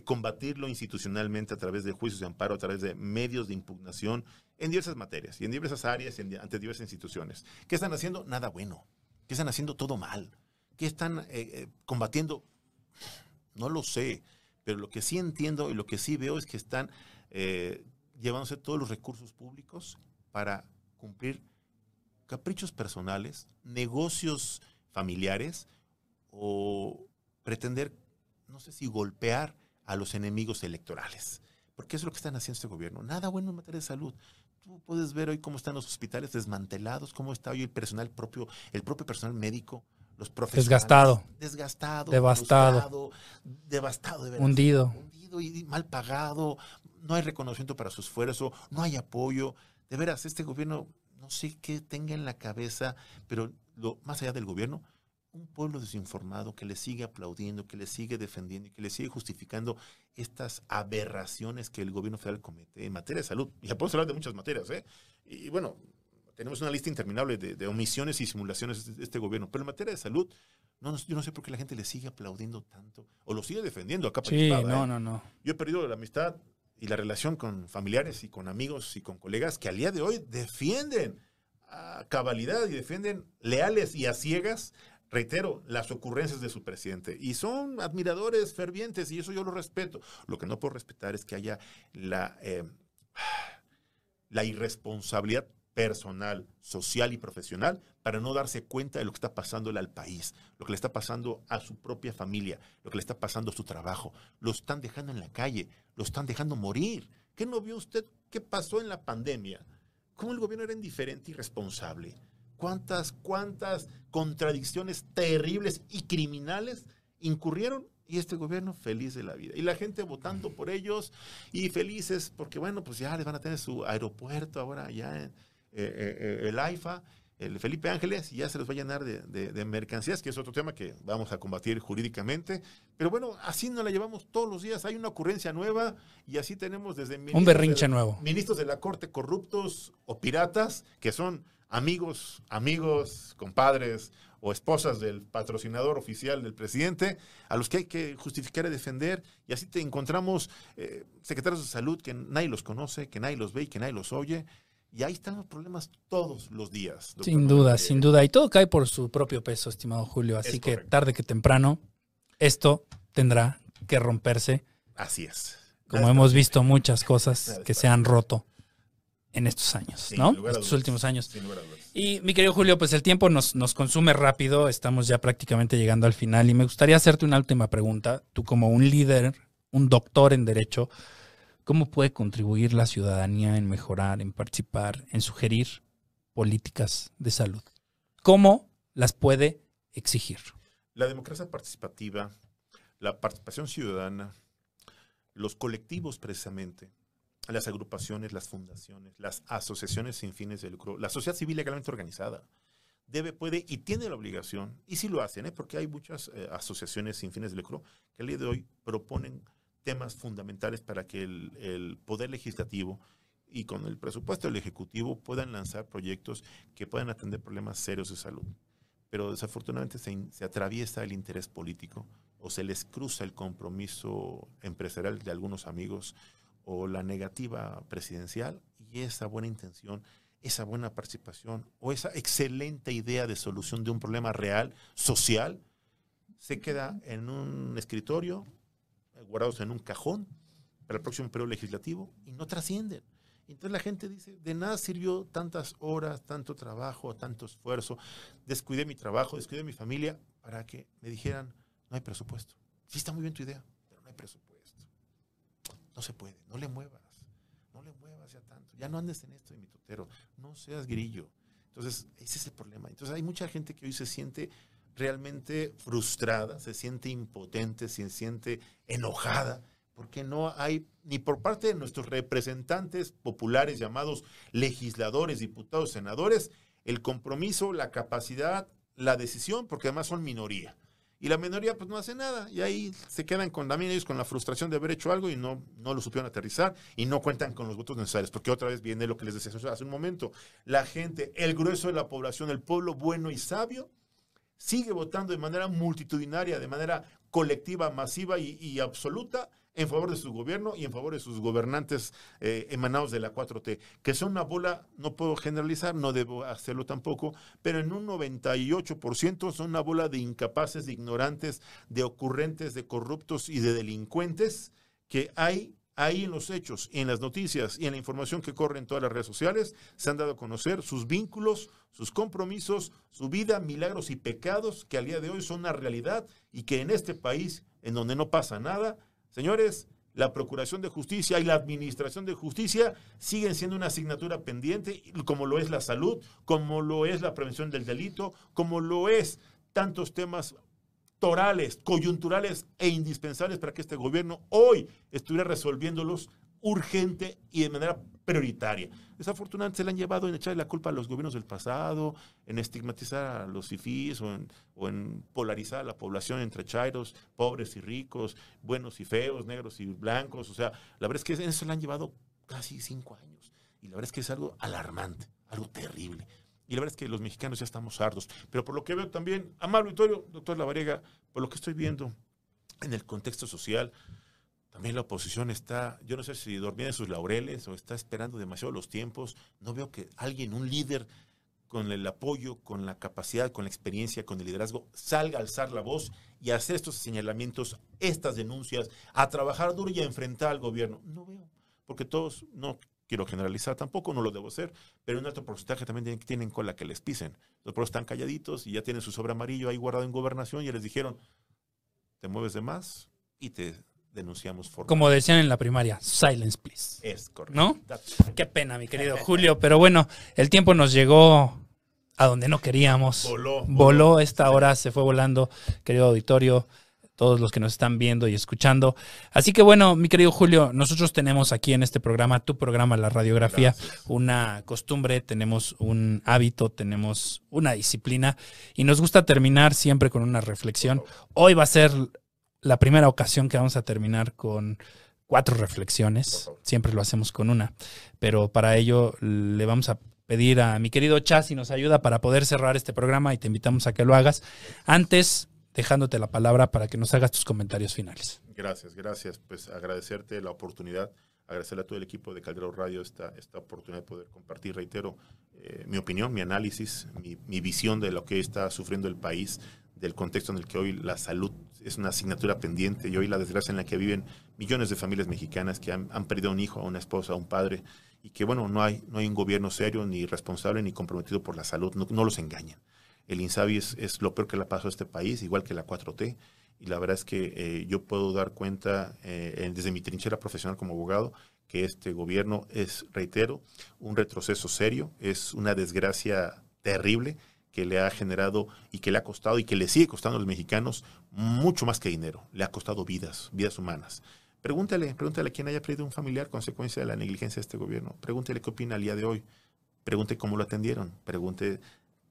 combatirlo institucionalmente a través de juicios de amparo, a través de medios de impugnación en diversas materias y en diversas áreas, y ante diversas instituciones. ¿Qué están haciendo? Nada bueno. ¿Qué están haciendo? Todo mal. ¿Qué están eh, eh, combatiendo? No lo sé, pero lo que sí entiendo y lo que sí veo es que están llevándose todos los recursos públicos para cumplir caprichos personales, negocios familiares o pretender, no sé si golpear a los enemigos electorales. Porque eso es lo que están haciendo este gobierno. Nada bueno en materia de salud. Tú puedes ver hoy cómo están los hospitales desmantelados, cómo está hoy el personal propio, el propio personal médico, los profesionales. Desgastado. Desgastado. Devastado. devastado, de Hundido. Hundido y mal pagado. No hay reconocimiento para su esfuerzo, no hay apoyo. De veras, este gobierno, no sé qué tenga en la cabeza, pero lo, más allá del gobierno, un pueblo desinformado que le sigue aplaudiendo, que le sigue defendiendo y que le sigue justificando estas aberraciones que el gobierno federal comete en materia de salud. Ya podemos hablar de muchas materias, ¿eh? Y bueno, tenemos una lista interminable de, omisiones y simulaciones de este gobierno, pero en materia de salud, no, yo no sé por qué la gente le sigue aplaudiendo tanto o lo sigue defendiendo acá. Sí, no, ¿eh? no, no. Yo he perdido la amistad y la relación con familiares y con amigos y con colegas que al día de hoy defienden a cabalidad y defienden leales y a ciegas reitero, las ocurrencias de su presidente. Y son admiradores fervientes y eso yo lo respeto. Lo que no puedo respetar es que haya la, eh, la irresponsabilidad personal, social y profesional para no darse cuenta de lo que está pasándole al país, lo que le está pasando a su propia familia, lo que le está pasando a su trabajo. Lo están dejando en la calle, lo están dejando morir. ¿Qué no vio usted qué pasó en la pandemia? ¿Cómo el gobierno era indiferente y responsable? Cuántas, cuántas contradicciones terribles y criminales incurrieron y este gobierno feliz de la vida. Y la gente votando por ellos y felices porque, bueno, pues ya les van a tener su aeropuerto ahora ya en eh, eh, el AIFA, el Felipe Ángeles, ya se les va a llenar de, mercancías, que es otro tema que vamos a combatir jurídicamente. Pero bueno, así nos la llevamos todos los días. Hay una ocurrencia nueva y así tenemos desde... Un berrinche nuevo. Ministros de la Corte corruptos o piratas, que son amigos, amigos, compadres o esposas del patrocinador oficial del presidente, a los que hay que justificar y defender, y así te encontramos eh, secretarios de salud que nadie los conoce, que nadie los ve y que nadie los oye, y ahí están los problemas todos los días. Sin duda, sin duda, y todo cae por su propio peso, estimado Julio, así que tarde que temprano esto tendrá que romperse. Así es. Como hemos visto muchas cosas que se han roto en estos años, ¿no? Estos últimos años. Y mi querido Julio, pues el tiempo nos, nos consume rápido, estamos ya prácticamente llegando al final y me gustaría hacerte una última pregunta. Tú como un líder, un doctor en derecho, ¿cómo puede contribuir la ciudadanía en mejorar, en participar, en sugerir políticas de salud? ¿Cómo las puede exigir? La democracia participativa, la participación ciudadana, los colectivos precisamente, las agrupaciones, las fundaciones, las asociaciones sin fines de lucro, la sociedad civil legalmente organizada debe, puede y tiene la obligación, y sí lo hacen, ¿eh? porque hay muchas eh, asociaciones sin fines de lucro que al día de hoy proponen temas fundamentales para que el, Poder Legislativo y con el presupuesto del Ejecutivo puedan lanzar proyectos que puedan atender problemas serios de salud. Pero desafortunadamente se, se atraviesa el interés político o se les cruza el compromiso empresarial de algunos amigos o la negativa presidencial y esa buena intención, esa buena participación o esa excelente idea de solución de un problema real, social, se queda en un escritorio, guardados en un cajón para el próximo periodo legislativo y no trascienden. Entonces la gente dice, de nada sirvió tantas horas, tanto trabajo, tanto esfuerzo, descuidé mi trabajo, descuidé mi familia para que me dijeran, no hay presupuesto. Sí está muy bien tu idea, pero no hay presupuesto. No se puede, no le muevas, no le muevas ya tanto, ya no andes en esto de mi totero, no seas grillo. Entonces, ese es el problema. Entonces, hay mucha gente que hoy se siente realmente frustrada, se siente impotente, se siente enojada, porque no hay ni por parte de nuestros representantes populares llamados legisladores, diputados, senadores, el compromiso, la capacidad, la decisión, porque además son minoría. Y la minoría pues no hace nada. Y ahí se quedan con también ellos con la frustración de haber hecho algo y no, no lo supieron aterrizar y no cuentan con los votos necesarios. Porque otra vez viene lo que les decía hace un momento. La gente, el grueso de la población, el pueblo bueno y sabio, sigue votando de manera multitudinaria, de manera colectiva, masiva y absoluta en favor de su gobierno y en favor de sus gobernantes eh, emanados de la 4T, que son una bola, no puedo generalizar, no debo hacerlo tampoco, pero en un 98% son una bola de incapaces, de ignorantes, de ocurrentes, de corruptos y de delincuentes que hay ahí en los hechos, en las noticias y en la información que corre en todas las redes sociales, se han dado a conocer sus vínculos, sus compromisos, su vida, milagros y pecados que al día de hoy son una realidad y que en este país, en donde no pasa nada, Señores, la Procuración de Justicia y la Administración de Justicia siguen siendo una asignatura pendiente, como lo es la salud, como lo es la prevención del delito, como lo es tantos temas torales, coyunturales e indispensables para que este gobierno hoy estuviera resolviéndolos urgente y de manera prioritaria. Desafortunadamente se le han llevado en echarle la culpa a los gobiernos del pasado, en estigmatizar a los fifís o en, polarizar a la población entre chairos, pobres y ricos, buenos y feos, negros y blancos. O sea, la verdad es que en eso le han llevado casi cinco años. Y la verdad es que es algo alarmante, algo terrible. Y la verdad es que los mexicanos ya estamos hartos. Pero por lo que veo también, amable Victorio, doctor Lavariega, por lo que estoy viendo en el contexto social, también la oposición está, yo no sé si dormía en sus laureles o está esperando demasiado los tiempos. No veo que alguien, un líder con el apoyo, con la capacidad, con la experiencia, con el liderazgo, salga a alzar la voz y hacer estos señalamientos, estas denuncias, a trabajar duro y a enfrentar al gobierno. No veo, porque todos, no quiero generalizar tampoco, no lo debo hacer, pero un alto porcentaje también tienen, cola que les pisen. Los pueblos están calladitos y ya tienen su sobre amarillo ahí guardado en gobernación y les dijeron, te mueves de más y te denunciamos Como decían en la primaria, silence please. Es correcto. ¿No? Qué pena, mi querido Julio, pero bueno, el tiempo nos llegó a donde no queríamos. Voló. Voló, esta hora, se fue volando, querido auditorio, todos los que nos están viendo y escuchando. Así que bueno, mi querido Julio, nosotros tenemos aquí en este programa, tu programa, la radiografía, una costumbre, tenemos un hábito, tenemos una disciplina y nos gusta terminar siempre con una reflexión. Hoy va a ser la primera ocasión que vamos a terminar con cuatro reflexiones. Siempre lo hacemos con una. Pero para ello le vamos a pedir a mi querido Chas si nos ayuda para poder cerrar este programa y te invitamos a que lo hagas. Antes, dejándote la palabra para que nos hagas tus comentarios finales. Gracias, gracias. Pues agradecerte la oportunidad, agradecerle a todo el equipo de Calderón Radio esta, esta oportunidad de poder compartir, reitero, eh, mi opinión, mi análisis, mi, visión de lo que está sufriendo el país, del contexto en el que hoy la salud es una asignatura pendiente y hoy la desgracia en la que viven millones de familias mexicanas que han, perdido a un hijo, a una esposa, a un padre y que bueno, no hay, no hay un gobierno serio, ni responsable, ni comprometido por la salud, no, los engañan. El INSABI es, lo peor que le pasado a este país, igual que la 4T, y la verdad es que eh, yo puedo dar cuenta eh, desde mi trinchera profesional como abogado que este gobierno es, reitero, un retroceso serio, es una desgracia terrible que le ha generado y que le ha costado y que le sigue costando a los mexicanos mucho más que dinero. Le ha costado vidas, vidas humanas. Pregúntale, pregúntale a quien haya perdido un familiar consecuencia de la negligencia de este gobierno. Pregúntele qué opina al día de hoy. Pregunte cómo lo atendieron. Pregunte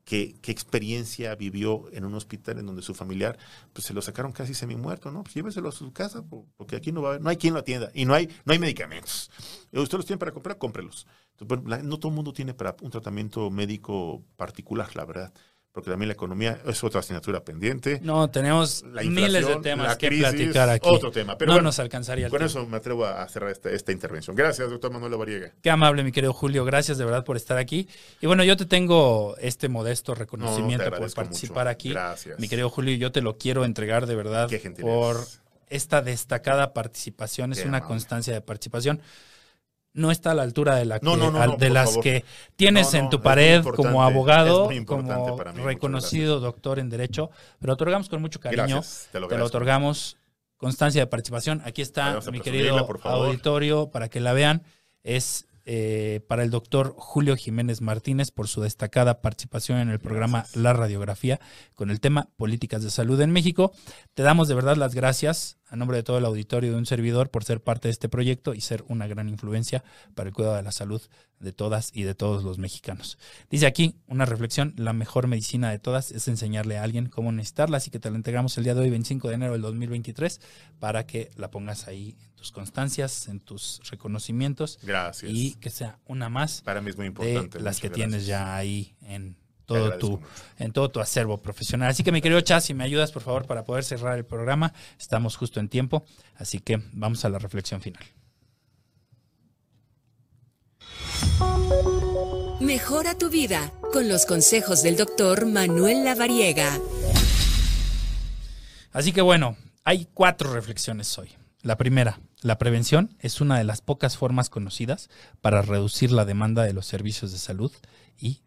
qué, experiencia vivió en un hospital en donde su familiar pues, se lo sacaron casi semi muerto, ¿no? Pues lléveselo a su casa, porque aquí no va a haber, no hay quien lo atienda y no hay, no hay medicamentos. Usted los tiene para comprar, cómprelos no todo el mundo tiene para un tratamiento médico particular, la verdad. Porque también la economía es otra asignatura pendiente. No, tenemos miles de temas que platicar aquí. Otro tema. Pero no nos alcanzaría el Con eso me atrevo a cerrar esta, intervención. Gracias, doctor Manuel Variega. Qué amable, mi querido Julio. Gracias de verdad por estar aquí. Y bueno, yo te tengo este modesto reconocimiento por participar aquí. Gracias. Mi querido Julio, yo te lo quiero entregar de verdad por esta destacada participación. Es una constancia de participación no está a la altura de, la de las que tienes en tu pared como abogado, como reconocido doctor en Derecho, pero otorgamos con mucho cariño, te, lo, otorgamos. Constancia de participación. Aquí está mi querido auditorio para que la vean. Es eh, para el doctor Julio Jiménez Martínez por su destacada participación en el programa La Radiografía con el tema Políticas de Salud en México. Te damos de verdad las gracias a nombre de todo el auditorio de un servidor por ser parte de este proyecto y ser una gran influencia para el cuidado de la salud de todas y de todos los mexicanos. Dice aquí una reflexión, la mejor medicina de todas es enseñarle a alguien cómo necesitarla, así que te la entregamos el día de hoy, 25 de enero del 2023, para que la pongas ahí en tus constancias, en tus reconocimientos. Gracias. Y que sea una más para mí es muy importante, de las que tienes ya ahí en todo tu, en todo tu acervo profesional. Así que mi querido Chas, si me ayudas por favor para poder cerrar el programa, estamos justo en tiempo, así que vamos a la reflexión final. Mejora tu vida con los consejos del doctor Manuel Lavariega. Así que bueno, hay cuatro reflexiones hoy. La primera, la prevención es una de las pocas formas conocidas para reducir la demanda de los servicios de salud y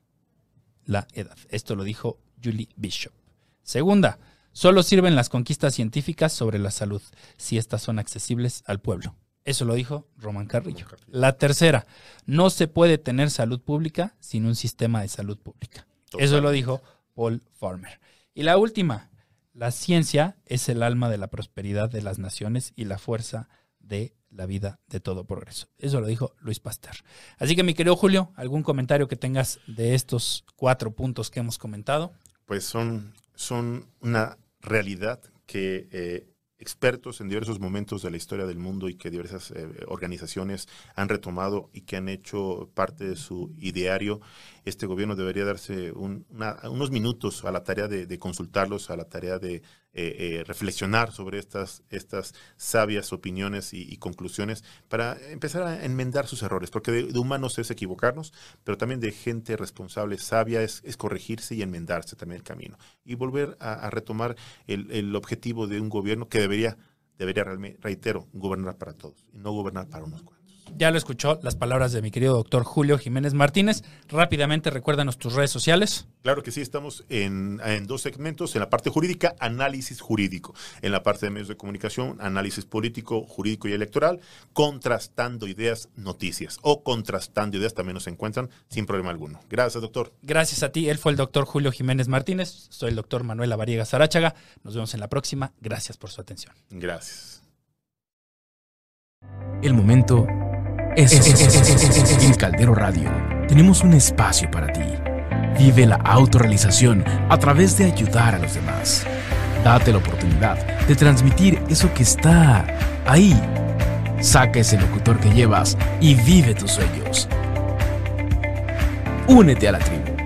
la edad. Esto lo dijo Julie Bishop. Segunda, solo sirven las conquistas científicas sobre la salud si éstas son accesibles al pueblo. Eso lo dijo Roman Carrillo. La tercera, no se puede tener salud pública sin un sistema de salud pública. Eso lo dijo Paul Farmer. Y la última, la ciencia es el alma de la prosperidad de las naciones y la fuerza de la vida de todo progreso. Eso lo dijo Luis Pasteur. Así que mi querido Julio, ¿algún comentario que tengas de estos cuatro puntos que hemos comentado? Pues son, son una realidad que eh, expertos en diversos momentos de la historia del mundo y que diversas eh, organizaciones han retomado y que han hecho parte de su ideario, este gobierno debería darse unos minutos a la tarea de, consultarlos, a la tarea de eh, eh, reflexionar sobre estas, estas sabias opiniones y, conclusiones para empezar a enmendar sus errores, porque de, humanos es equivocarnos, pero también de gente responsable, sabia, es, corregirse y enmendarse también el camino y volver a, retomar el, el objetivo de un gobierno que debería, debería reitero, gobernar para todos y no gobernar para unos cuantos. Ya lo escuchó las palabras de mi querido doctor Julio Jiménez Martínez. Rápidamente, recuérdanos tus redes sociales. Claro que sí, estamos en, dos segmentos. En la parte jurídica, análisis jurídico. En la parte de medios de comunicación, análisis político, jurídico y electoral. Contrastando ideas, noticias. O contrastando ideas también nos encuentran sin problema alguno. Gracias, doctor. Gracias a ti. Él fue el doctor Julio Jiménez Martínez. Soy el doctor Manuel Avariega Zaráchaga. Nos vemos en la próxima. Gracias por su atención. Gracias. El momento en Caldero Radio tenemos un espacio para ti. Vive la autorrealización a través de ayudar a los demás. Date la oportunidad de transmitir eso que está ahí. Saca ese locutor que llevas y vive tus sueños. Únete a la tribu.